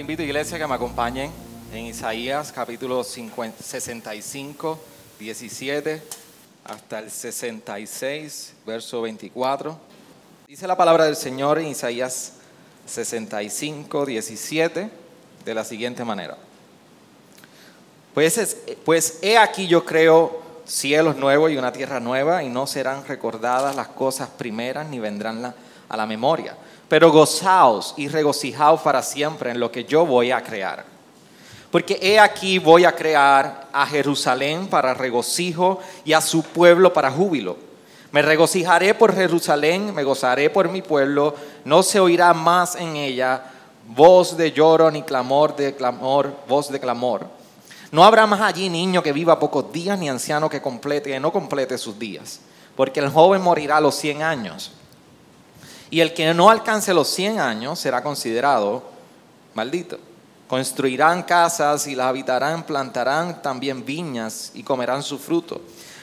Invito, iglesia, que me acompañen en Isaías capítulo 50 65, 17 hasta el 66, verso 24. Dice la palabra del Señor en Isaías 65, 17 de la siguiente manera. Pues, es- pues he aquí yo creo cielos nuevos y una tierra nueva, y no serán recordadas las cosas primeras, ni vendrán a la memoria. Pero gozaos y regocijaos para siempre en lo que yo voy a crear. Porque he aquí voy a crear a Jerusalén para regocijo y a su pueblo para júbilo. Me regocijaré por Jerusalén, me gozaré por mi pueblo, no se oirá más en ella voz de lloro ni clamor de clamor, voz de clamor. No habrá más allí niño que viva pocos días, ni anciano que complete, que no complete sus días, porque el joven morirá a los 100 años. Y el que no alcance los 100 años será considerado maldito. Construirán casas y las habitarán, plantarán también viñas y comerán su fruto.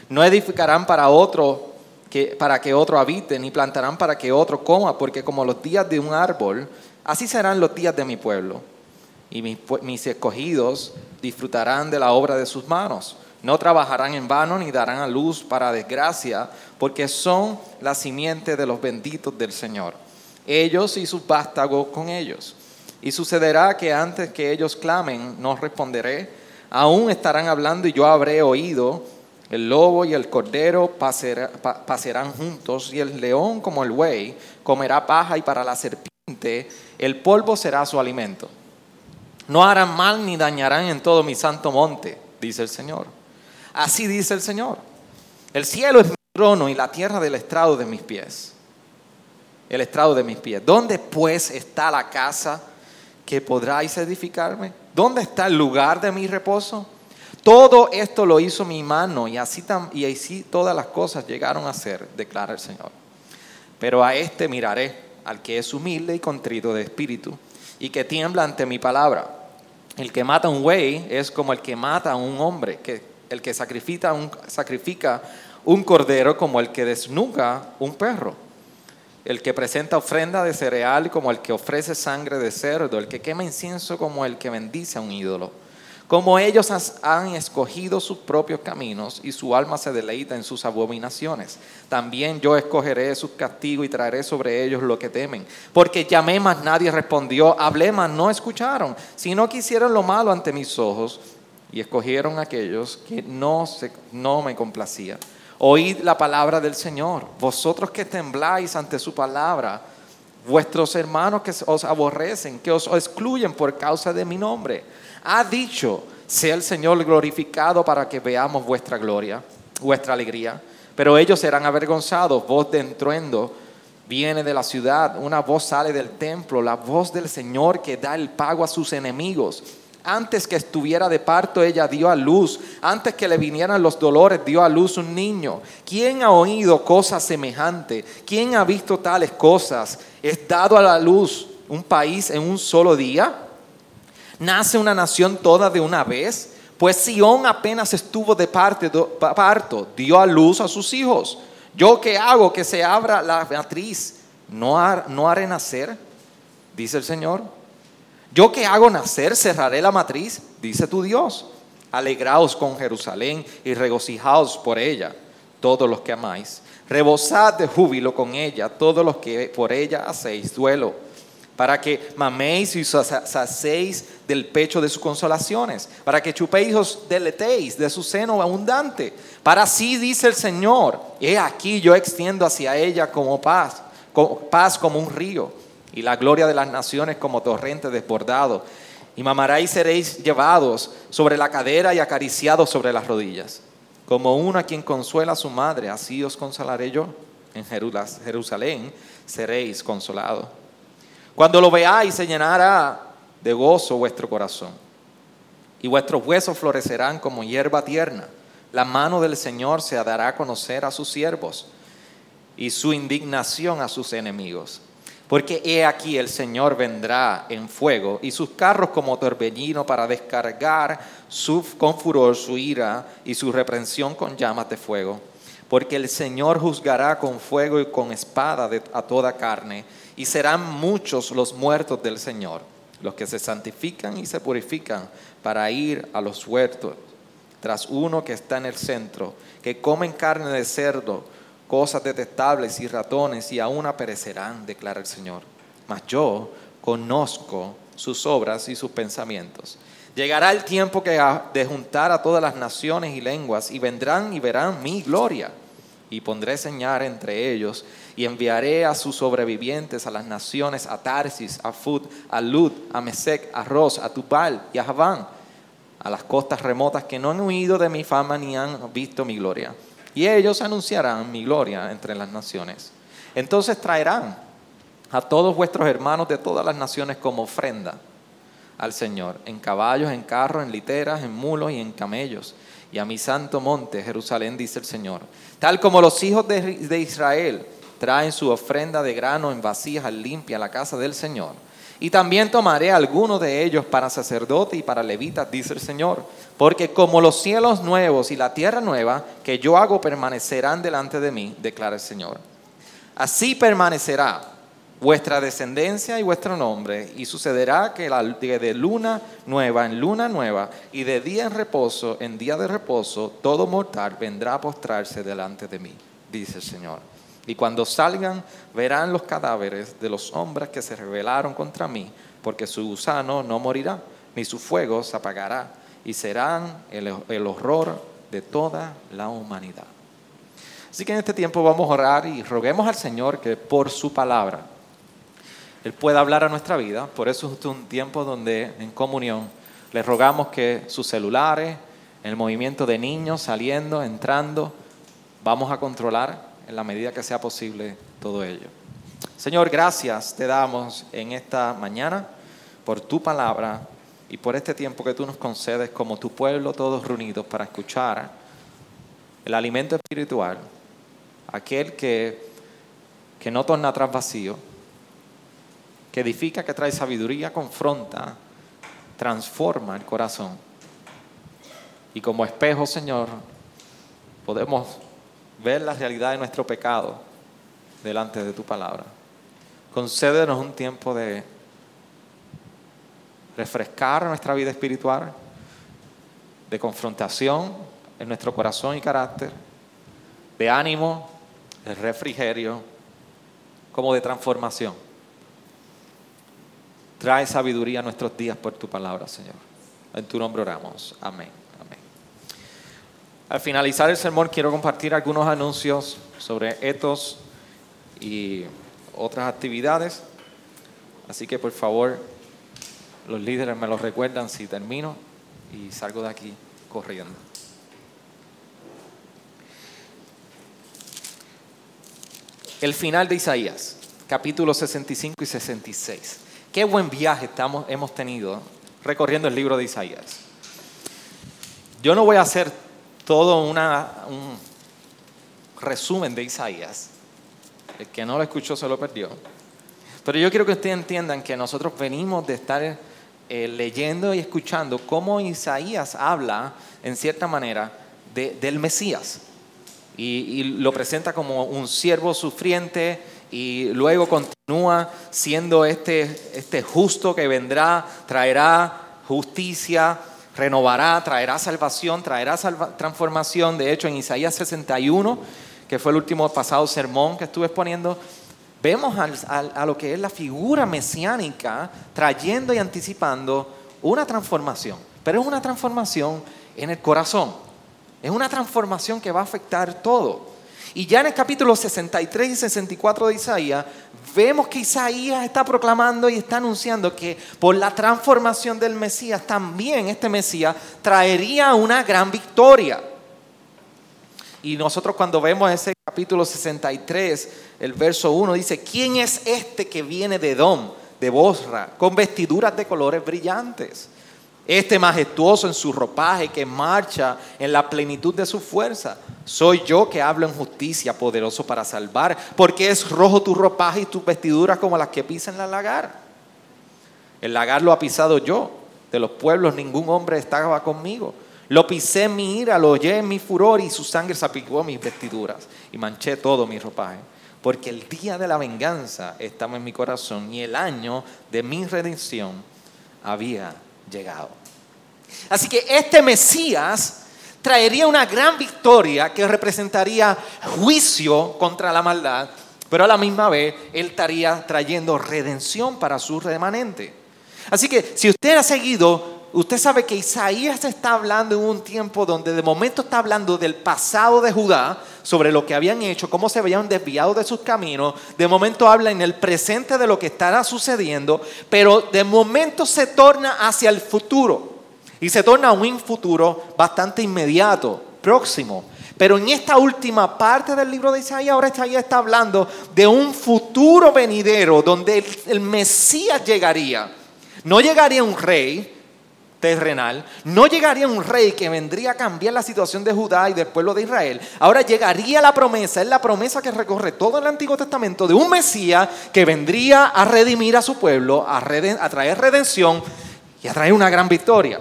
No edificarán para otro que, para que otro habite, ni plantarán para que otro coma, porque como los días de un árbol, así serán los días de mi pueblo. Y mis, escogidos disfrutarán de la obra de sus manos. No trabajarán en vano ni darán a luz para desgracia, porque son la simiente de los benditos del Señor. Ellos y sus vástagos con ellos. Y sucederá que antes que ellos clamen, no responderé. Aún estarán hablando y yo habré oído. El lobo y el cordero pasera- pa- pasearán juntos, y el león como el buey comerá paja, y para la serpiente el polvo será su alimento. No harán mal ni dañarán en todo mi santo monte, dice el Señor. Así dice el Señor. El cielo es mi trono y la tierra del estrado de mis pies. El estrado de mis pies. ¿Dónde pues está la casa que podráis edificarme? ¿Dónde está el lugar de mi reposo? Todo esto lo hizo mi mano y así, y así todas las cosas llegaron a ser, declara el Señor. Pero a este miraré, al que es humilde y contrito de espíritu, y que tiembla ante mi palabra. El que mata a un buey es como el que mata a un hombre, el que sacrifica un, cordero como el que desnuga un perro. El que presenta ofrenda de cereal como el que ofrece sangre de cerdo, el que quema incienso como el que bendice a un ídolo. Como ellos han escogido sus propios caminos y su alma se deleita en sus abominaciones, también yo escogeré sus castigos y traeré sobre ellos lo que temen. Porque llamé, mas nadie respondió, hablé, mas no escucharon, sino que hicieron lo malo ante mis ojos y escogieron aquellos que no, se, no me complacía. Oíd la palabra del Señor, vosotros que tembláis ante su palabra, vuestros hermanos que os aborrecen, que os excluyen por causa de mi nombre. Ha dicho, sea el Señor glorificado para que veamos vuestra gloria, vuestra alegría. Pero ellos serán avergonzados, voz de entruendo viene de la ciudad, una voz sale del templo, la voz del Señor que da el pago a sus enemigos. Antes que estuviera de parto, ella dio a luz. Antes que le vinieran los dolores, dio a luz un niño. ¿Quién ha oído cosas semejantes? ¿Quién ha visto tales cosas? ¿Es dado a la luz un país en un solo día? ¿Nace una nación toda de una vez? Pues Sión apenas estuvo de parto, dio a luz a sus hijos. ¿Yo qué hago que se abra la matriz? ¿No, no haré nacer? Dice el Señor. Yo que hago nacer, cerraré la matriz, dice tu Dios. Alegraos con Jerusalén y regocijaos por ella, todos los que amáis. Rebosad de júbilo con ella, todos los que por ella hacéis duelo, para que maméis y sa- sa- saciéis del pecho de sus consolaciones, para que chupéis y os deletéis de su seno abundante. Para así dice el Señor, he aquí yo extiendo hacia ella como paz, paz como un río y la gloria de las naciones como torrente desbordado. Y mamaréis seréis llevados sobre la cadera y acariciados sobre las rodillas. Como uno a quien consuela a su madre, así os consolaré yo. En Jerusalén seréis consolados. Cuando lo veáis, se llenará de gozo vuestro corazón. Y vuestros huesos florecerán como hierba tierna. La mano del Señor se dará a conocer a sus siervos y su indignación a sus enemigos. Porque he aquí el Señor vendrá en fuego y sus carros como torbellino para descargar su, con furor su ira y su reprensión con llamas de fuego. Porque el Señor juzgará con fuego y con espada a toda carne y serán muchos los muertos del Señor, los que se santifican y se purifican para ir a los huertos, tras uno que está en el centro, que comen carne de cerdo cosas detestables y ratones y aún perecerán, declara el Señor. Mas yo conozco sus obras y sus pensamientos. Llegará el tiempo que de juntar a todas las naciones y lenguas y vendrán y verán mi gloria. Y pondré señal entre ellos y enviaré a sus sobrevivientes a las naciones, a Tarsis, a Fud, a Lud, a Mesec, a Ros, a Tubal y a Javán, a las costas remotas que no han huido de mi fama ni han visto mi gloria y ellos anunciarán mi gloria entre las naciones. Entonces traerán a todos vuestros hermanos de todas las naciones como ofrenda al Señor, en caballos, en carros, en literas, en mulos y en camellos, y a mi santo monte, Jerusalén, dice el Señor. Tal como los hijos de, Israel traen su ofrenda de grano en vasijas limpias a la casa del Señor y también tomaré algunos de ellos para sacerdote y para levitas, dice el Señor. Porque como los cielos nuevos y la tierra nueva que yo hago permanecerán delante de mí, declara el Señor. Así permanecerá vuestra descendencia y vuestro nombre, y sucederá que de luna nueva en luna nueva y de día en reposo en día de reposo, todo mortal vendrá a postrarse delante de mí, dice el Señor. Y cuando salgan, verán los cadáveres de los hombres que se rebelaron contra mí, porque su gusano no morirá, ni su fuego se apagará, y serán el, horror de toda la humanidad. Así que en este tiempo vamos a orar y roguemos al Señor que por su palabra Él pueda hablar a nuestra vida. Por eso es un tiempo donde en comunión le rogamos que sus celulares, el movimiento de niños saliendo, entrando, vamos a controlar en la medida que sea posible todo ello. Señor, gracias te damos en esta mañana por tu palabra y por este tiempo que tú nos concedes como tu pueblo todos reunidos para escuchar el alimento espiritual, aquel que, que no torna atrás vacío, que edifica, que trae sabiduría, confronta, transforma el corazón. Y como espejo, Señor, podemos ver la realidad de nuestro pecado delante de tu palabra. Concédenos un tiempo de refrescar nuestra vida espiritual, de confrontación en nuestro corazón y carácter, de ánimo, de refrigerio, como de transformación. Trae sabiduría a nuestros días por tu palabra, Señor. En tu nombre oramos. Amén. Al finalizar el sermón quiero compartir algunos anuncios sobre estos y otras actividades. Así que por favor, los líderes me lo recuerdan si termino y salgo de aquí corriendo. El final de Isaías, capítulos 65 y 66. Qué buen viaje estamos, hemos tenido recorriendo el libro de Isaías. Yo no voy a hacer todo un resumen de Isaías. El que no lo escuchó se lo perdió. Pero yo quiero que ustedes entiendan que nosotros venimos de estar eh, leyendo y escuchando cómo Isaías habla, en cierta manera, del Mesías. Y, y, lo presenta como un siervo sufriente y luego continúa siendo este, este justo que vendrá, traerá justicia, renovará, traerá salvación, traerá transformación. De hecho, en Isaías 61, que fue el último pasado sermón que estuve exponiendo, vemos a lo que es la figura mesiánica trayendo y anticipando una transformación. Pero es una transformación en el corazón. Es una transformación que va a afectar todo. Y ya en el capítulo 63 y 64 de Isaías, vemos que Isaías está proclamando y está anunciando que por la transformación del Mesías, también este Mesías traería una gran victoria. Y nosotros cuando vemos ese capítulo 63, el verso 1 dice, ¿quién es este que viene de Edom? de Bosra, con vestiduras de colores brillantes. Este majestuoso en su ropaje que marcha en la plenitud de su fuerza. Soy yo que hablo en justicia, poderoso para salvar, porque es rojo tu ropaje y tus vestiduras como las que pisan la lagar. El lagar lo ha pisado yo, de los pueblos ningún hombre estaba conmigo. Lo pisé en mi ira, lo oye en mi furor y su sangre salpicó mis vestiduras y manché todo mi ropaje. Porque el día de la venganza estaba en mi corazón y el año de mi redención había llegado. Así que este Mesías traería una gran victoria que representaría juicio contra la maldad, pero a la misma vez él estaría trayendo redención para su remanente. Así que si usted ha seguido usted sabe que Isaías está hablando en un tiempo donde de momento está hablando del pasado de Judá, sobre lo que habían hecho, cómo se habían desviado de sus caminos. De momento habla en el presente de lo que estará sucediendo, pero de momento se torna hacia el futuro. Y se torna un futuro bastante inmediato, próximo. Pero en esta última parte del libro de Isaías, ahora Isaías está hablando de un futuro venidero donde el, Mesías llegaría. No llegaría un rey, terrenal, no llegaría un rey que vendría a cambiar la situación de Judá y del pueblo de Israel. Ahora llegaría la promesa, es la promesa que recorre todo el Antiguo Testamento de un Mesías que vendría a redimir a su pueblo, a, a traer redención y a traer una gran victoria.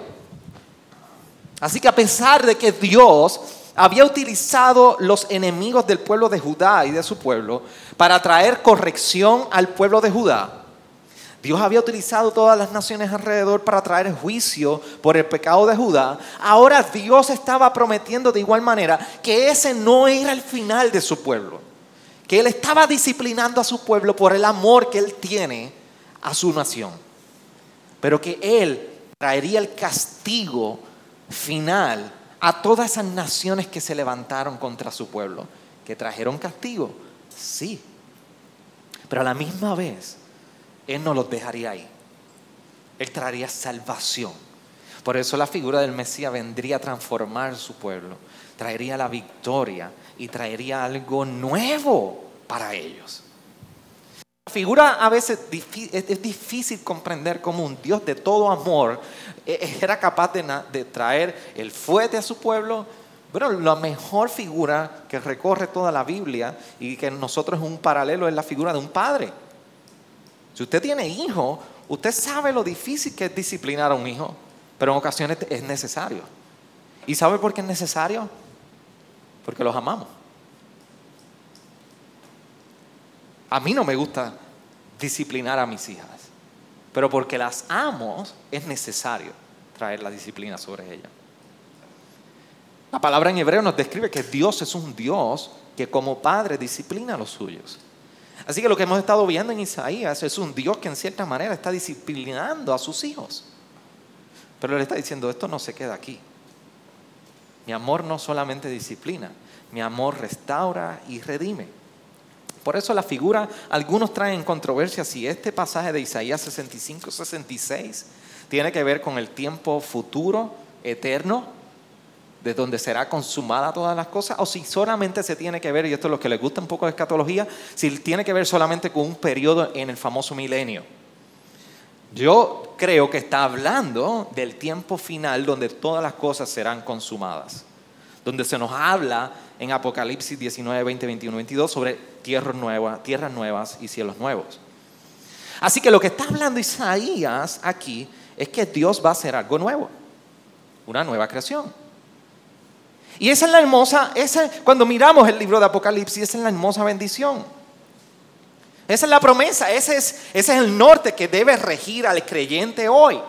Así que a pesar de que Dios había utilizado los enemigos del pueblo de Judá y de su pueblo para traer corrección al pueblo de Judá, Dios había utilizado todas las naciones alrededor para traer juicio por el pecado de Judá. Ahora Dios estaba prometiendo de igual manera que ese no era el final de su pueblo. Que Él estaba disciplinando a su pueblo por el amor que Él tiene a su nación. Pero que Él traería el castigo final a todas esas naciones que se levantaron contra su pueblo. Que trajeron castigo, sí. Pero a la misma vez él no los dejaría ahí. Él traería salvación. Por eso la figura del Mesías vendría a transformar su pueblo, traería la victoria y traería algo nuevo para ellos. La figura a veces es difícil comprender cómo un Dios de todo amor e, era capaz de traer el fuerte a su pueblo. Bueno, la mejor figura que recorre toda la Biblia y que nosotros es un paralelo es la figura de un padre. Si usted tiene hijo, usted sabe lo difícil que es disciplinar a un hijo, pero en ocasiones es necesario. ¿Y sabe por qué es necesario? Porque los amamos. A mí no me gusta disciplinar a mis hijas, pero porque las amo es necesario traer la disciplina sobre ellas. La palabra en hebreo nos describe que Dios es un Dios que como padre disciplina a los suyos. Así que lo que hemos estado viendo en Isaías es un Dios que en cierta manera está disciplinando a sus hijos. Pero él está diciendo, esto no se queda aquí. Mi amor no solamente disciplina, mi amor restaura y redime. Por eso la figura, algunos traen controversia si este pasaje de Isaías 65-66 tiene que ver con el tiempo futuro, eterno, de donde será consumada todas las cosas, o si solamente se tiene que ver, y esto es lo que les gusta un poco de escatología, si tiene que ver solamente con un periodo en el famoso milenio. Yo creo que está hablando del tiempo final donde todas las cosas serán consumadas, donde se nos habla en Apocalipsis 19, 20, 21, 22 sobre tierras nuevas, tierras nuevas y cielos nuevos. Así que lo que está hablando Isaías aquí es que Dios va a hacer algo nuevo, una nueva creación. Y esa es la hermosa, esa, cuando miramos el libro de Apocalipsis, esa es la hermosa bendición. Esa es la promesa, ese es, ese es el norte que debe regir al creyente hoy.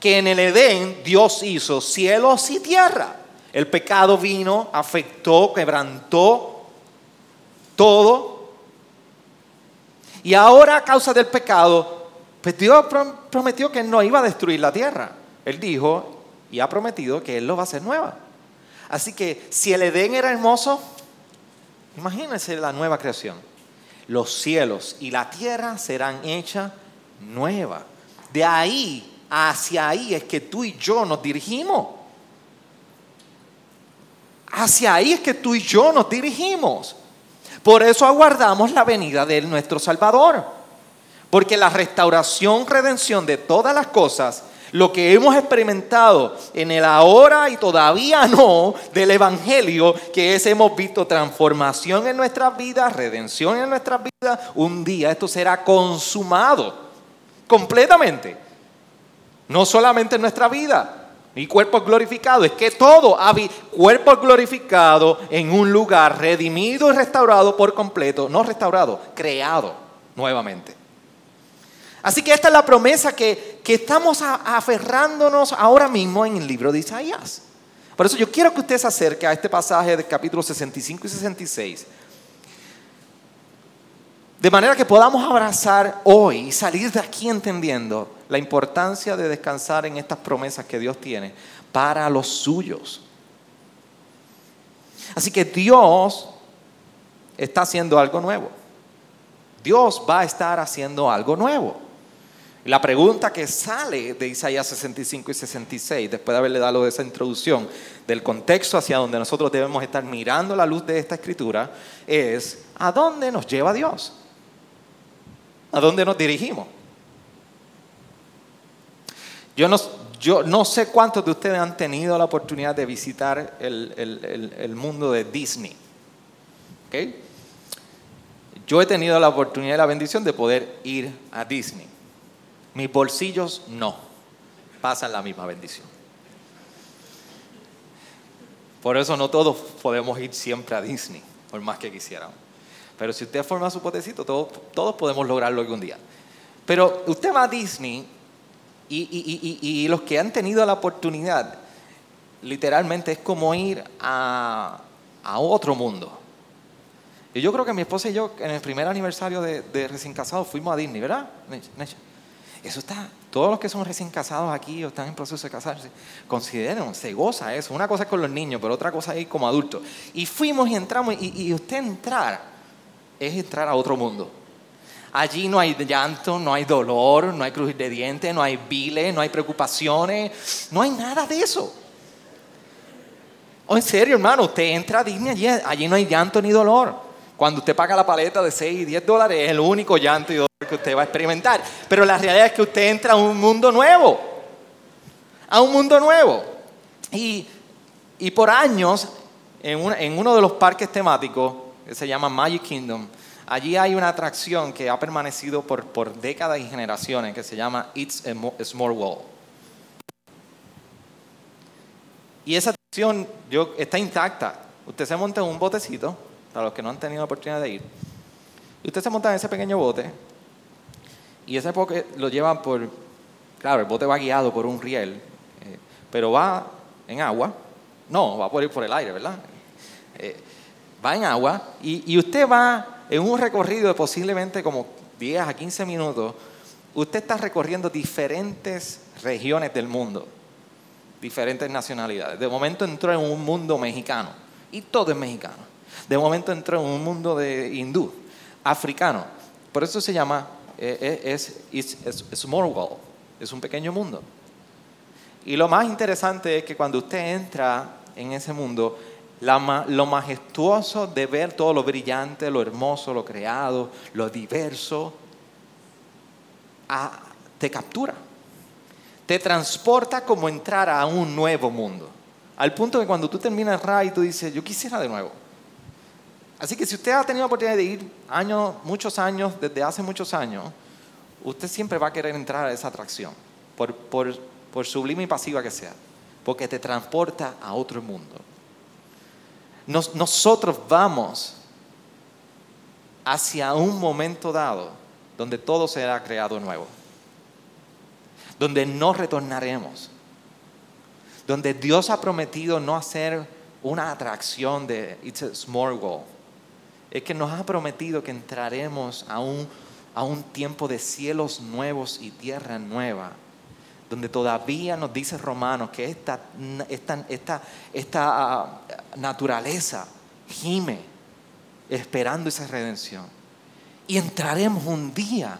Que en el Edén Dios hizo cielos y tierra. El pecado vino, afectó, quebrantó todo. Y ahora a causa del pecado, pues Dios prometió que no iba a destruir la tierra. Él dijo y ha prometido que Él lo va a hacer nueva. Así que si el Edén era hermoso, imagínense la nueva creación. Los cielos y la tierra serán hechas nuevas. De ahí hacia ahí es que tú y yo nos dirigimos. Hacia ahí es que tú y yo nos dirigimos. Por eso aguardamos la venida de nuestro Salvador. Porque la restauración, redención de todas las cosas, lo que hemos experimentado en el ahora y todavía no del Evangelio, que es hemos visto transformación en nuestras vidas, redención en nuestras vidas, un día esto será consumado completamente. No solamente en nuestra vida, y cuerpo glorificado, es que todo, cuerpo glorificado en un lugar redimido y restaurado por completo, no restaurado, creado nuevamente. Así que esta es la promesa que, que estamos aferrándonos ahora mismo en el libro de Isaías. Por eso yo quiero que usted se acerque a este pasaje del capítulo 65 y 66. De manera que podamos abrazar hoy y salir de aquí entendiendo la importancia de descansar en estas promesas que Dios tiene para los suyos. Así que Dios está haciendo algo nuevo. Dios va a estar haciendo algo nuevo. La pregunta que sale de Isaías 65 y 66, después de haberle dado esa introducción del contexto hacia donde nosotros debemos estar mirando la luz de esta escritura, es ¿a dónde nos lleva Dios? ¿A dónde nos dirigimos? Yo no, yo no sé cuántos de ustedes han tenido la oportunidad de visitar el, mundo de Disney. Yo he tenido la oportunidad y la bendición de poder ir a Disney. Mis bolsillos no, pasan la misma bendición. Por eso no todos podemos ir siempre a Disney, por más que quisiéramos. Pero si usted forma su potecito, todos, todos podemos lograrlo algún día. Pero usted va a Disney y, los que han tenido la oportunidad, literalmente es como ir a, otro mundo. Y yo creo que mi esposa y yo, en el primer aniversario de, de recién casados, fuimos a Disney, ¿verdad? Eso está, todos los que son recién casados aquí o están en proceso de casarse, consideren, se goza eso. Una cosa es con los niños, pero otra cosa es como adultos. Y fuimos y entramos, y, usted entrar es entrar a otro mundo. Allí no hay llanto, no hay dolor, no hay crujir de dientes, no hay viles, no hay preocupaciones, no hay nada de eso. O oh, en serio, hermano, usted entra a Disney, allí, allí no hay llanto ni dolor. Cuando usted paga la paleta de 6 y 10 dólares, es el único llanto y dolor que usted va a experimentar. Pero la realidad es que usted entra a un mundo nuevo. A un mundo nuevo. Y, por años, en, uno de los parques temáticos, que se llama Magic Kingdom, allí hay una atracción que ha permanecido por, por décadas y generaciones, que se llama It's a Small World. Y esa atracción yo, está intacta. Usted se monta en un botecito para los que no han tenido la oportunidad de ir. Y usted se monta en ese pequeño bote y ese bote lo lleva por, claro, el bote va guiado por un riel, eh, pero va en agua, no, va por ir por el aire, ¿verdad? Eh, va en agua y usted va en un recorrido de posiblemente como 10 a 15 minutos, usted está recorriendo diferentes regiones del mundo, diferentes nacionalidades. De momento entró en un mundo mexicano y todo es mexicano. De momento entró en un mundo de hindú, africano. Por eso se llama, eh, eh, es, es, small world, es un pequeño mundo. Y lo más interesante es que cuando usted entra en ese mundo, lo majestuoso de ver todo lo brillante, lo hermoso, lo creado, lo diverso, te captura. Te transporta como entrar a un nuevo mundo. Al punto que cuando tú terminas RAI, tú dices, yo quisiera de nuevo. Así que si usted ha tenido la oportunidad de ir años, muchos años, desde hace muchos años, usted siempre va a querer entrar a esa atracción, por, sublime y pasiva que sea, porque te transporta a otro mundo. nosotros vamos hacia un momento dado donde todo será creado nuevo, donde no retornaremos, donde Dios ha prometido no hacer una atracción de It's a Small World es que nos ha prometido que entraremos a un, a un tiempo de cielos nuevos y tierra nueva, donde todavía nos dice Romanos que esta, esta, esta, esta ah, naturaleza gime esperando esa redención. Y entraremos un día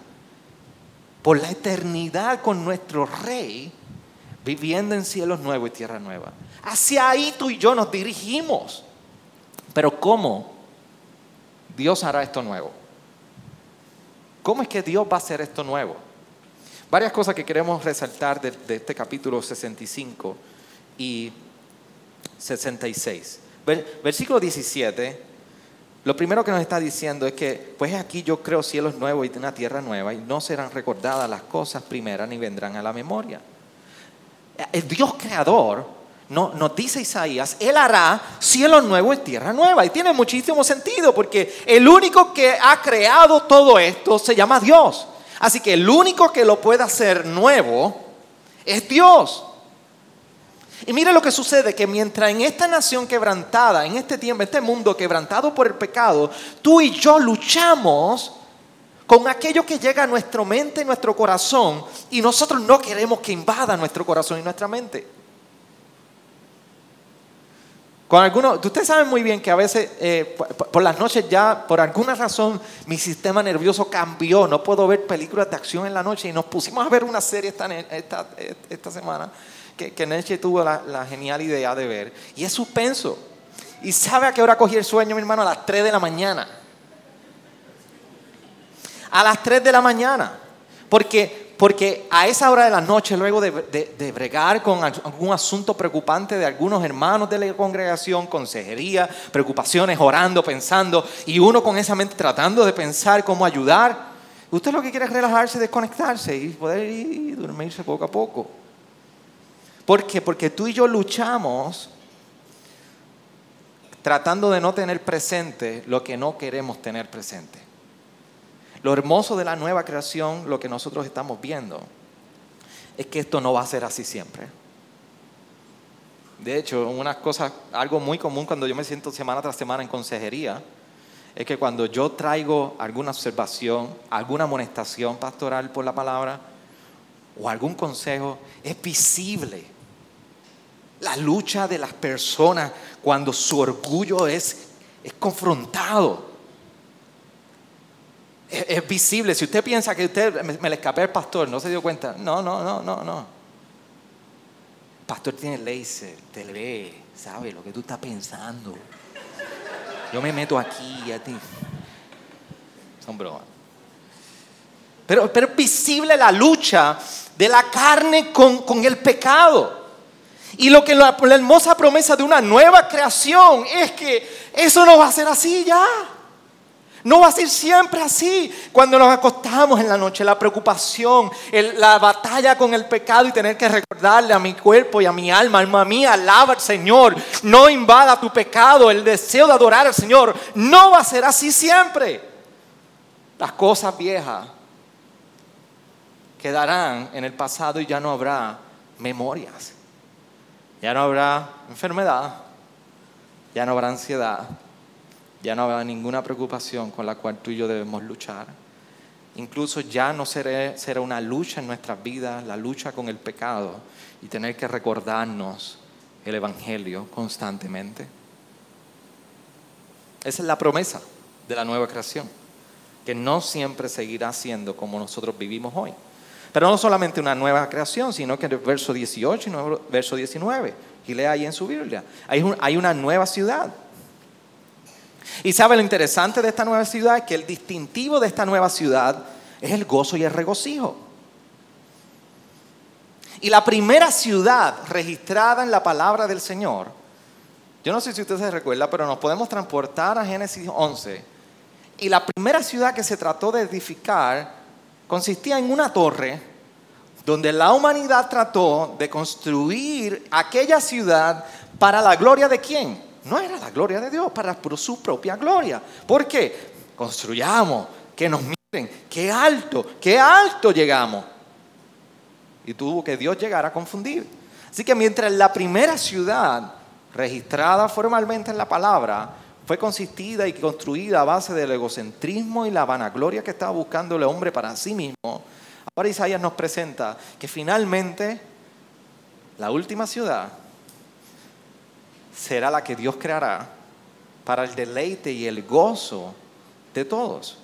por la eternidad con nuestro Rey, viviendo en cielos nuevos y tierra nueva. Hacia ahí tú y yo nos dirigimos. Pero ¿cómo? Dios hará esto nuevo. ¿Cómo es que Dios va a hacer esto nuevo? Varias cosas que queremos resaltar de, este capítulo 65 y 66. Versículo 17, lo primero que nos está diciendo es que, pues aquí yo creo cielos nuevos y una tierra nueva, y no serán recordadas las cosas primeras ni vendrán a la memoria. El Dios creador no, nos dice Isaías, Él hará cielo nuevo y tierra nueva. Y tiene muchísimo sentido porque el único que ha creado todo esto se llama Dios. Así que el único que lo puede hacer nuevo es Dios. Y mira lo que sucede, que mientras en esta nación quebrantada, en este tiempo, este mundo quebrantado por el pecado, tú y yo luchamos con aquello que llega a nuestra mente y nuestro corazón y nosotros no queremos que invada nuestro corazón y nuestra mente. Con algunos, ustedes saben muy bien que a veces eh, por, las noches ya, por alguna razón, mi sistema nervioso cambió. No puedo ver películas de acción en la noche y nos pusimos a ver una serie esta, semana que, que Neche tuvo la, la, genial idea de ver. Y es suspenso. ¿Y sabe a qué hora cogí el sueño, mi hermano? A las 3 de la mañana. A las 3 de la mañana. Porque porque a esa hora de la noche, luego de, bregar con algún asunto preocupante de algunos hermanos de la congregación, consejería, preocupaciones, orando, pensando, y uno con esa mente tratando de pensar cómo ayudar, usted lo que quiere es relajarse, desconectarse y poder ir dormirse poco a poco. ¿Por qué? Porque tú y yo luchamos tratando de no tener presente lo que no queremos tener presente. Lo hermoso de la nueva creación, lo que nosotros estamos viendo, es que esto no va a ser así siempre. De hecho, una cosa, algo muy común cuando yo me siento semana tras semana en consejería, es que cuando yo traigo alguna observación, alguna amonestación pastoral por la palabra, o algún consejo, es visible la lucha de las personas cuando su orgullo es, es confrontado es, visible. Si usted piensa que usted me, le escapé al pastor, no se dio cuenta. No, no, no, no, no. El pastor tiene laser, te ve, sabe lo que tú estás pensando. Yo me meto aquí a ti. Son bromas. Pero, pero es visible la lucha de la carne con, con el pecado. Y lo que la hermosa promesa de una nueva creación es que eso no va a ser así ya. No va a ser siempre así. Cuando nos acostamos en la noche, la preocupación, la batalla con el pecado y tener que recordarle a mi cuerpo y a mi alma, alma mía, alaba al Señor. No invada tu pecado, el deseo de adorar al Señor. No va a ser así siempre. Las cosas viejas quedarán en el pasado y ya no habrá memorias. Ya no habrá enfermedad. Ya no habrá ansiedad ya no habrá ninguna preocupación con la cual tú y yo debemos luchar. Incluso ya no será, una lucha en nuestras vidas, la lucha con el pecado y tener que recordarnos el Evangelio constantemente. Esa es la promesa de la nueva creación, que no siempre seguirá siendo como nosotros vivimos hoy. Pero no solamente una nueva creación, sino que en el verso 18 y verso 19, y lea ahí en su Biblia, hay una nueva ciudad y sabe lo interesante de esta nueva ciudad, que el distintivo de esta nueva ciudad es el gozo y el regocijo. Y la primera ciudad registrada en la palabra del Señor, yo no sé si usted se recuerda, pero nos podemos transportar a Génesis 11. Y la primera ciudad que se trató de edificar consistía en una torre donde la humanidad trató de construir aquella ciudad para la gloria de quién? No era la gloria de Dios, para su propia gloria. ¿Por qué? Construyamos, que nos miren, qué alto, qué alto llegamos. Y tuvo que Dios llegar a confundir. Así que mientras la primera ciudad registrada formalmente en la palabra fue consistida y construida a base del egocentrismo y la vanagloria que estaba buscando el hombre para sí mismo, ahora Isaías nos presenta que finalmente la última ciudad será la que Dios creará para el deleite y el gozo de todos.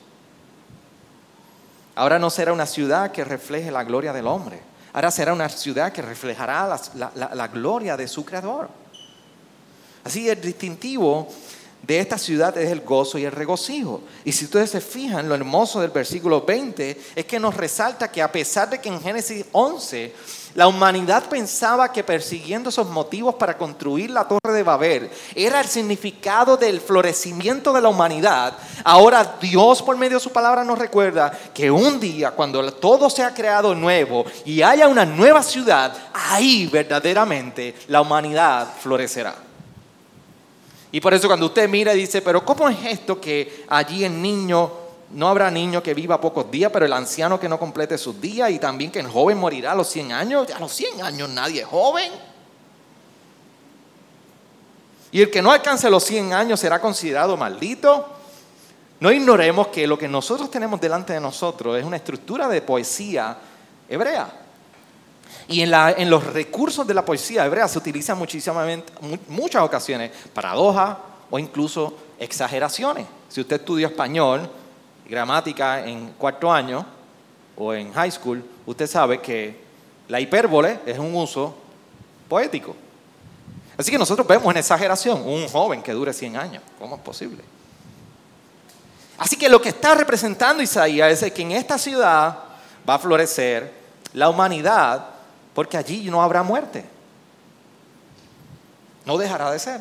Ahora no será una ciudad que refleje la gloria del hombre. Ahora será una ciudad que reflejará la, gloria de su creador. Así el distintivo de esta ciudad es el gozo y el regocijo. Y si ustedes se fijan, lo hermoso del versículo 20 es que nos resalta que a pesar de que en Génesis 11 la humanidad pensaba que persiguiendo esos motivos para construir la torre de Babel era el significado del florecimiento de la humanidad. Ahora Dios por medio de su palabra nos recuerda que un día cuando todo sea creado nuevo y haya una nueva ciudad, ahí verdaderamente la humanidad florecerá. Y por eso cuando usted mira y dice, pero ¿cómo es esto que allí el niño, no habrá niño que viva pocos días, pero el anciano que no complete sus días y también que el joven morirá a los 100 años? A los 100 años nadie es joven. Y el que no alcance los 100 años será considerado maldito. No ignoremos que lo que nosotros tenemos delante de nosotros es una estructura de poesía hebrea. Y en, los recursos de la poesía hebrea se utiliza muchísimamente, muchas ocasiones paradojas o incluso exageraciones. Si usted estudia español, gramática en cuarto año o en high school, usted sabe que la hipérbole es un uso poético. Así que nosotros vemos en exageración un joven que dure 100 años. ¿Cómo es posible? Así que lo que está representando Isaías es que en esta ciudad va a florecer la humanidad porque allí no habrá muerte. No dejará de ser.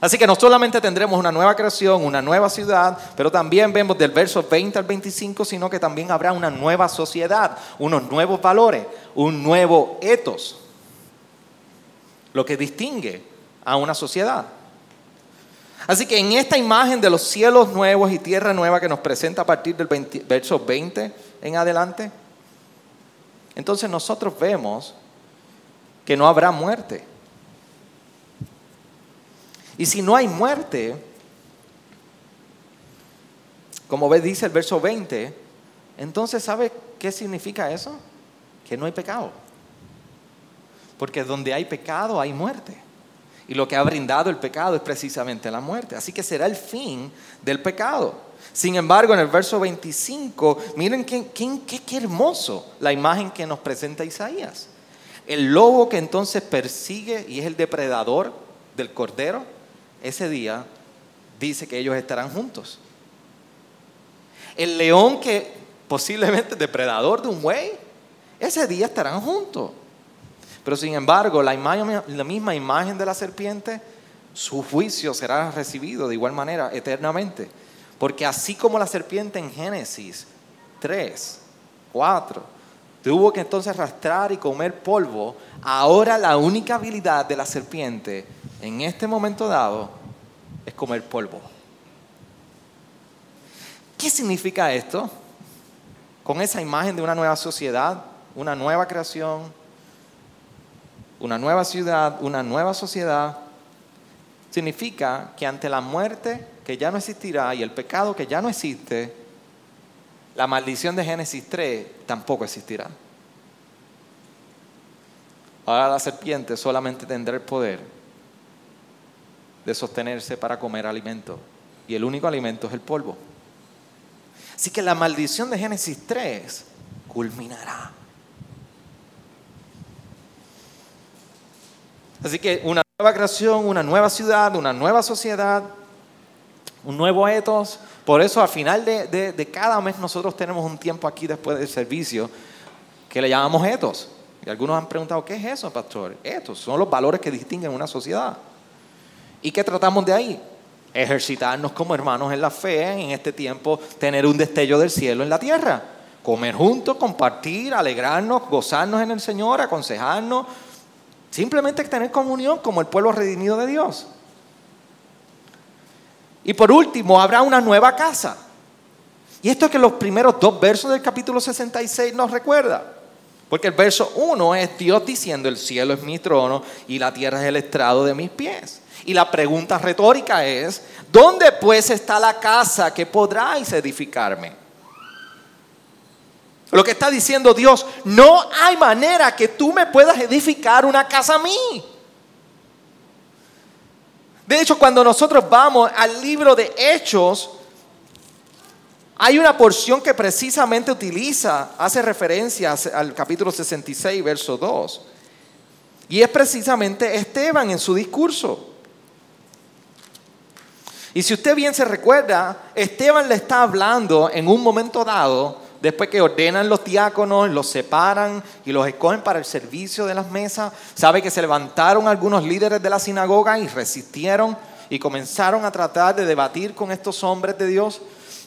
Así que no solamente tendremos una nueva creación, una nueva ciudad, pero también vemos del verso 20 al 25, sino que también habrá una nueva sociedad, unos nuevos valores, un nuevo etos, lo que distingue a una sociedad. Así que en esta imagen de los cielos nuevos y tierra nueva que nos presenta a partir del verso 20 en adelante, entonces nosotros vemos que no habrá muerte. Y si no hay muerte, como dice el verso 20, entonces ¿sabe qué significa eso? Que no hay pecado. Porque donde hay pecado hay muerte. Y lo que ha brindado el pecado es precisamente la muerte. Así que será el fin del pecado. Sin embargo, en el verso 25, miren qué, qué, hermoso la imagen que nos presenta Isaías. El lobo que entonces persigue y es el depredador del cordero, ese día dice que ellos estarán juntos. El león que posiblemente es depredador de un buey, ese día estarán juntos. Pero sin embargo, la misma imagen de la serpiente, su juicio será recibido de igual manera eternamente. Porque así como la serpiente en Génesis 3, 4, tuvo que entonces arrastrar y comer polvo, ahora la única habilidad de la serpiente en este momento dado es comer polvo. ¿Qué significa esto? Con esa imagen de una nueva sociedad, una nueva creación, una nueva ciudad, una nueva sociedad, significa que ante la muerte que ya no existirá y el pecado que ya no existe, la maldición de Génesis 3 tampoco existirá. Ahora la serpiente solamente tendrá el poder de sostenerse para comer alimento. Y el único alimento es el polvo. Así que la maldición de Génesis 3 culminará. Así que una nueva creación, una nueva ciudad, una nueva sociedad, un nuevo etos. Por eso al final de, cada mes nosotros tenemos un tiempo aquí después del servicio que le llamamos etos. Y algunos han preguntado, ¿qué es eso, pastor? Etos son los valores que distinguen una sociedad. ¿Y qué tratamos de ahí? Ejercitarnos como hermanos en la fe, en este tiempo tener un destello del cielo en la tierra. Comer juntos, compartir, alegrarnos, gozarnos en el Señor, aconsejarnos. Simplemente tener comunión como el pueblo redimido de Dios. Y por último, habrá una nueva casa. Y esto es que los primeros dos versos del capítulo 66 nos recuerda. Porque el verso 1 es Dios diciendo, el cielo es mi trono y la tierra es el estrado de mis pies. Y la pregunta retórica es, ¿dónde pues está la casa que podráis edificarme? Lo que está diciendo Dios, no hay manera que tú me puedas edificar una casa a mí. De hecho, cuando nosotros vamos al libro de Hechos, hay una porción que precisamente utiliza, hace referencia al capítulo 66, verso 2. Y es precisamente Esteban en su discurso. Y si usted bien se recuerda, Esteban le está hablando en un momento dado, después que ordenan los diáconos, los separan y los escogen para el servicio de las mesas. Sabe que se levantaron algunos líderes de la sinagoga y resistieron y comenzaron a tratar de debatir con estos hombres de Dios.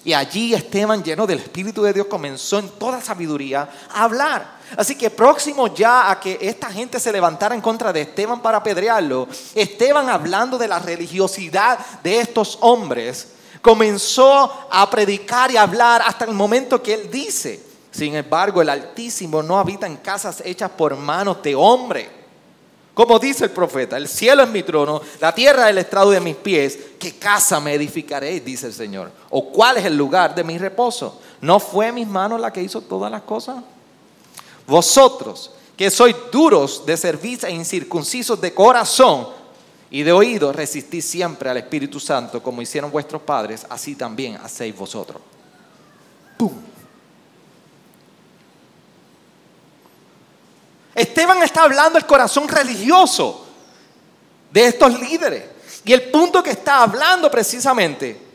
Y allí Esteban, lleno del Espíritu de Dios, comenzó en toda sabiduría a hablar. Así que próximo ya a que esta gente se levantara en contra de Esteban para apedrearlo, Esteban hablando de la religiosidad de estos hombres, comenzó a predicar y a hablar hasta el momento que él dice, sin embargo el Altísimo no habita en casas hechas por manos de hombre. Como dice el profeta, el cielo es mi trono, la tierra es el estrado de mis pies, ¿qué casa me edificaré? Dice el Señor. ¿O cuál es el lugar de mi reposo? ¿No fue mis manos la que hizo todas las cosas? Vosotros, que sois duros de servicio e incircuncisos de corazón y de oído, resistís siempre al Espíritu Santo, como hicieron vuestros padres, así también hacéis vosotros. Esteban está hablando el corazón religioso de estos líderes. Y el punto que está hablando precisamente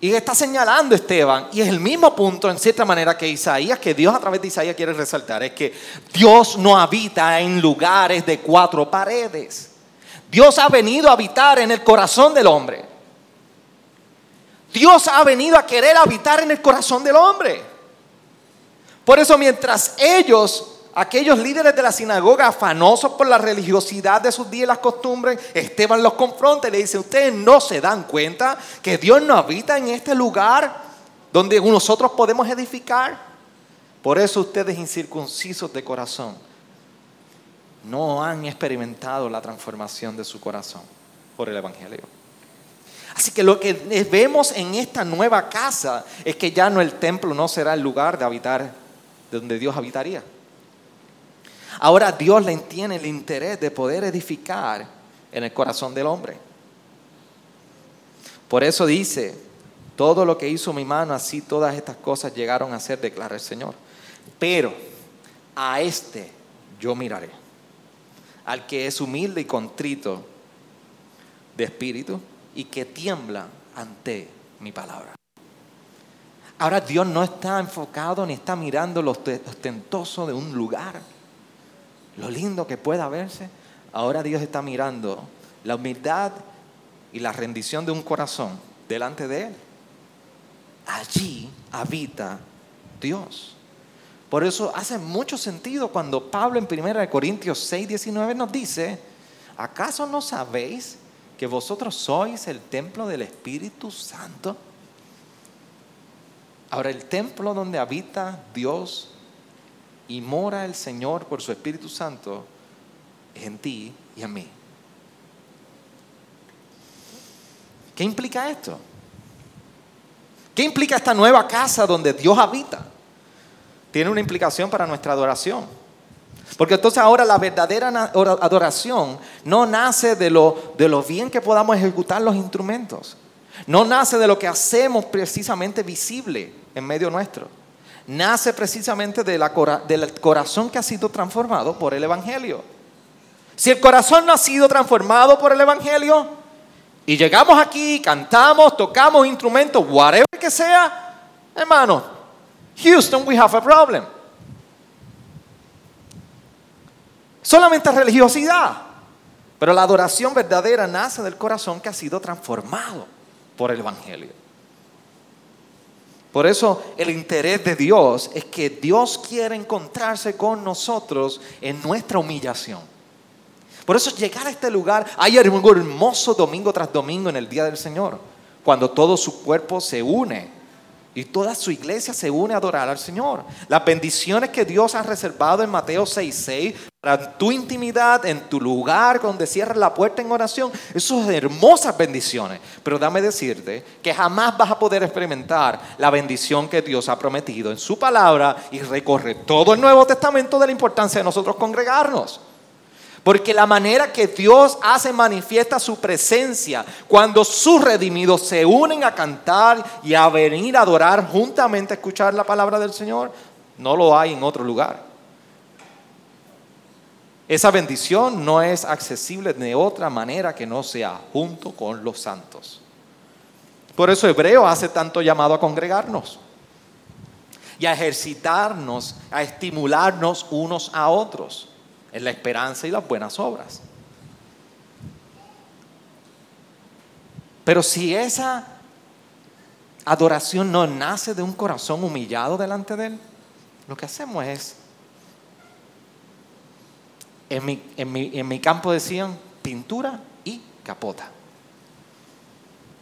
y está señalando Esteban, y es el mismo punto en cierta manera que Isaías, que Dios a través de Isaías quiere resaltar, es que Dios no habita en lugares de cuatro paredes. Dios ha venido a habitar en el corazón del hombre. Dios ha venido a querer habitar en el corazón del hombre. Por eso mientras ellos aquellos líderes de la sinagoga afanosos por la religiosidad de sus días y las costumbres, Esteban los confronta y le dice, ustedes no se dan cuenta que Dios no habita en este lugar donde nosotros podemos edificar. Por eso ustedes incircuncisos de corazón no han experimentado la transformación de su corazón por el Evangelio. Así que lo que vemos en esta nueva casa es que ya no el templo no será el lugar de habitar, donde Dios habitaría. Ahora Dios le tiene el interés de poder edificar en el corazón del hombre. Por eso dice, todo lo que hizo mi mano, así todas estas cosas llegaron a ser, declara el Señor. Pero a este yo miraré, al que es humilde y contrito de espíritu y que tiembla ante mi palabra. Ahora Dios no está enfocado ni está mirando lo ostentoso de un lugar lo lindo que pueda verse, ahora Dios está mirando la humildad y la rendición de un corazón delante de Él. Allí habita Dios. Por eso hace mucho sentido cuando Pablo en 1 Corintios 6, 19 nos dice, ¿acaso no sabéis que vosotros sois el templo del Espíritu Santo? Ahora el templo donde habita Dios y mora el Señor por su Espíritu Santo en ti y en mí. ¿Qué implica esto? ¿Qué implica esta nueva casa donde Dios habita? Tiene una implicación para nuestra adoración. Porque entonces ahora la verdadera adoración no nace de lo, de bien que podamos ejecutar los instrumentos. No nace de lo que hacemos precisamente visible en medio nuestro nace precisamente del corazón que ha sido transformado por el Evangelio. Si el corazón no ha sido transformado por el Evangelio y llegamos aquí, cantamos, tocamos instrumentos, whatever que sea, hermano, Houston, we have a problem. Solamente religiosidad. Pero la adoración verdadera nace del corazón que ha sido transformado por el Evangelio. Por eso el interés de Dios es que Dios quiere encontrarse con nosotros en nuestra humillación. Por eso llegar a este lugar, hay algo hermoso domingo tras domingo en el día del Señor, cuando todo su cuerpo se une y toda su iglesia se une a adorar al Señor. Las bendiciones que Dios ha reservado en Mateo 6:6 para tu intimidad, en tu lugar, donde cierras la puerta en oración, esas hermosas bendiciones. Pero dame decirte que jamás vas a poder experimentar la bendición que Dios ha prometido en su palabra y recorre todo el Nuevo Testamento de la importancia de nosotros congregarnos. Porque la manera que Dios hace manifiesta su presencia cuando sus redimidos se unen a cantar y a venir a adorar juntamente a escuchar la palabra del Señor, no lo hay en otro lugar. Esa bendición no es accesible de otra manera que no sea junto con los santos. Por eso Hebreo hace tanto llamado a congregarnos y a ejercitarnos, a estimularnos unos a otros en la esperanza y las buenas obras. Pero si esa adoración no nace de un corazón humillado delante de Él, lo que hacemos es, en mi, en mi, campo decían pintura y capota.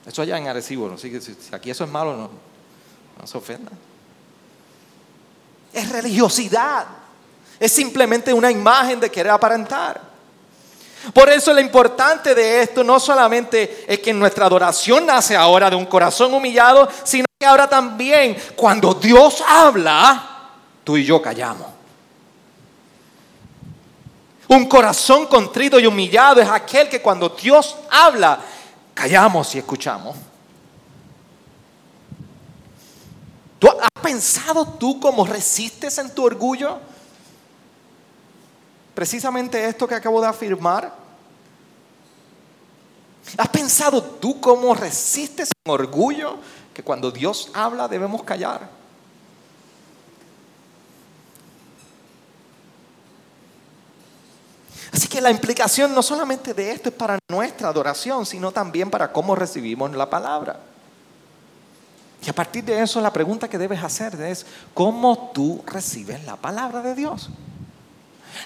Eso allá en Arecibo, ¿no? si aquí eso es malo, no, no se ofenda. Es religiosidad. Es simplemente una imagen de querer aparentar. Por eso lo importante de esto no solamente es que nuestra adoración nace ahora de un corazón humillado, sino que ahora también cuando Dios habla, tú y yo callamos. Un corazón contrito y humillado es aquel que cuando Dios habla, callamos y escuchamos. ¿Tú has pensado tú cómo resistes en tu orgullo? Precisamente esto que acabo de afirmar. ¿Has pensado tú cómo resistes en orgullo que cuando Dios habla debemos callar? Así que la implicación no solamente de esto es para nuestra adoración, sino también para cómo recibimos la palabra. Y a partir de eso la pregunta que debes hacer es, ¿cómo tú recibes la palabra de Dios?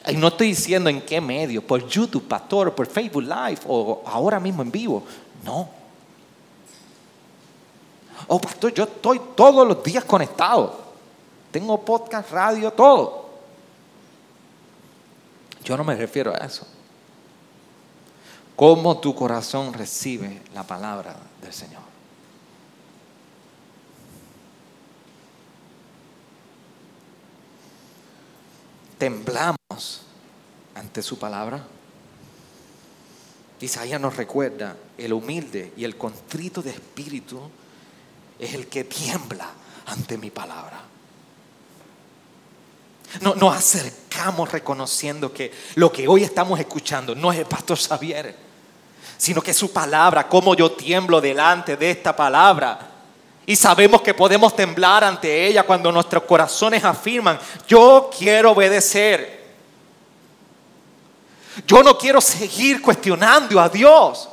Y no estoy diciendo en qué medio, por YouTube, pastor, por Facebook Live o ahora mismo en vivo. No. Oh, pastor, yo estoy todos los días conectado. Tengo podcast, radio, todo. Yo no me refiero a eso. ¿Cómo tu corazón recibe la palabra del Señor? Temblamos ante su palabra. Isaías nos recuerda, el humilde y el contrito de espíritu es el que tiembla ante mi palabra. No, nos acercamos reconociendo que lo que hoy estamos escuchando no es el pastor Xavier, sino que su palabra, como yo tiemblo delante de esta palabra, y sabemos que podemos temblar ante ella cuando nuestros corazones afirman, yo quiero obedecer. Yo no quiero seguir cuestionando a Dios.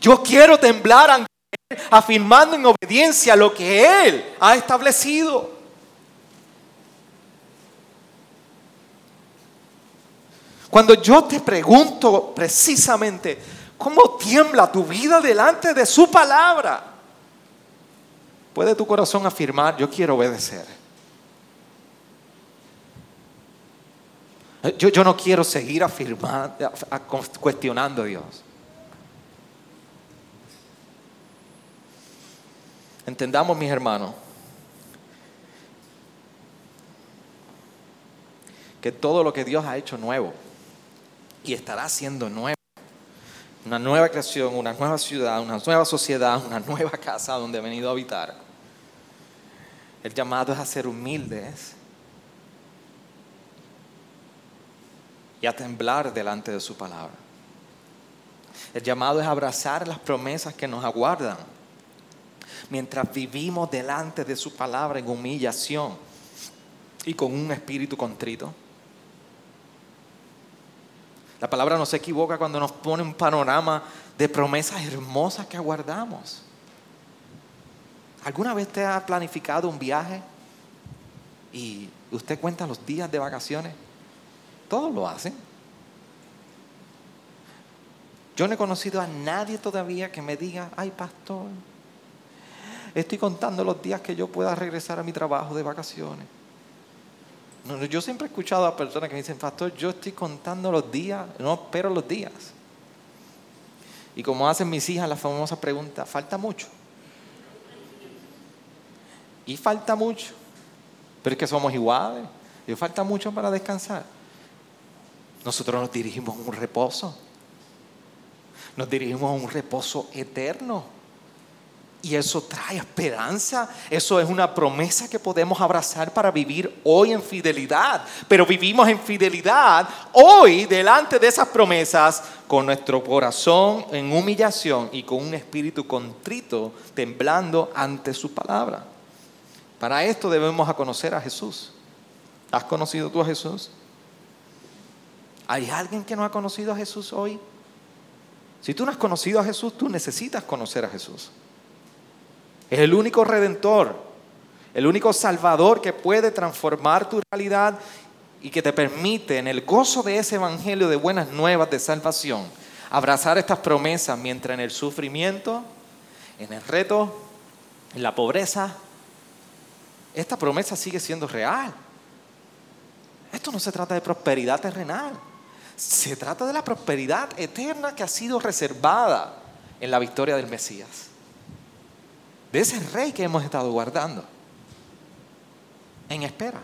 Yo quiero temblar ante Él, afirmando en obediencia lo que Él ha establecido. Cuando yo te pregunto precisamente, ¿cómo tiembla tu vida delante de su palabra? ¿Puede tu corazón afirmar, yo quiero obedecer? Yo, yo no quiero seguir afirmando, cuestionando a Dios. Entendamos, mis hermanos, que todo lo que Dios ha hecho nuevo y estará haciendo nuevo una nueva creación, una nueva ciudad, una nueva sociedad, una nueva casa donde he venido a habitar. El llamado es a ser humildes y a temblar delante de su palabra. El llamado es abrazar las promesas que nos aguardan mientras vivimos delante de su palabra en humillación y con un espíritu contrito. La palabra no se equivoca cuando nos pone un panorama de promesas hermosas que aguardamos. ¿Alguna vez te ha planificado un viaje y usted cuenta los días de vacaciones? Todos lo hacen. Yo no he conocido a nadie todavía que me diga, ay pastor, estoy contando los días que yo pueda regresar a mi trabajo de vacaciones yo siempre he escuchado a personas que me dicen, pastor, yo estoy contando los días, no espero los días. Y como hacen mis hijas la famosa pregunta, ¿falta mucho? Y falta mucho. Pero es que somos iguales. Y falta mucho para descansar. Nosotros nos dirigimos a un reposo. Nos dirigimos a un reposo eterno. Y eso trae esperanza. Eso es una promesa que podemos abrazar para vivir hoy en fidelidad. Pero vivimos en fidelidad hoy delante de esas promesas con nuestro corazón en humillación y con un espíritu contrito, temblando ante su palabra. Para esto debemos conocer a Jesús. ¿Has conocido tú a Jesús? ¿Hay alguien que no ha conocido a Jesús hoy? Si tú no has conocido a Jesús, tú necesitas conocer a Jesús. Es el único redentor, el único salvador que puede transformar tu realidad y que te permite en el gozo de ese evangelio de buenas nuevas de salvación abrazar estas promesas mientras en el sufrimiento, en el reto, en la pobreza, esta promesa sigue siendo real. Esto no se trata de prosperidad terrenal, se trata de la prosperidad eterna que ha sido reservada en la victoria del Mesías de ese rey que hemos estado guardando en espera.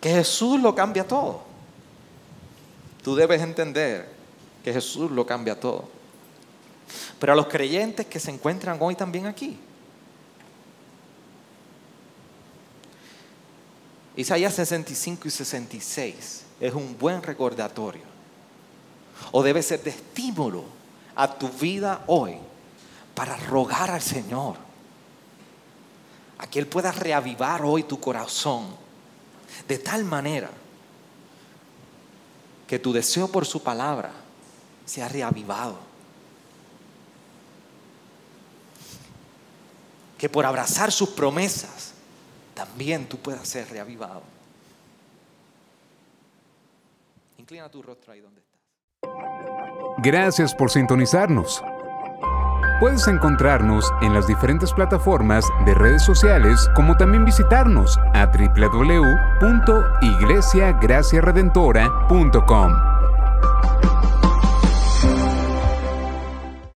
Que Jesús lo cambia todo. Tú debes entender que Jesús lo cambia todo. Pero a los creyentes que se encuentran hoy también aquí, Isaías 65 y 66 es un buen recordatorio o debe ser de estímulo a tu vida hoy para rogar al Señor a que Él pueda reavivar hoy tu corazón de tal manera que tu deseo por su palabra sea reavivado. Que por abrazar sus promesas también tú puedas ser reavivado. Inclina tu rostro ahí donde estás. Gracias por sintonizarnos. Puedes encontrarnos en las diferentes plataformas de redes sociales como también visitarnos a www.iglesiagraciaredentora.com.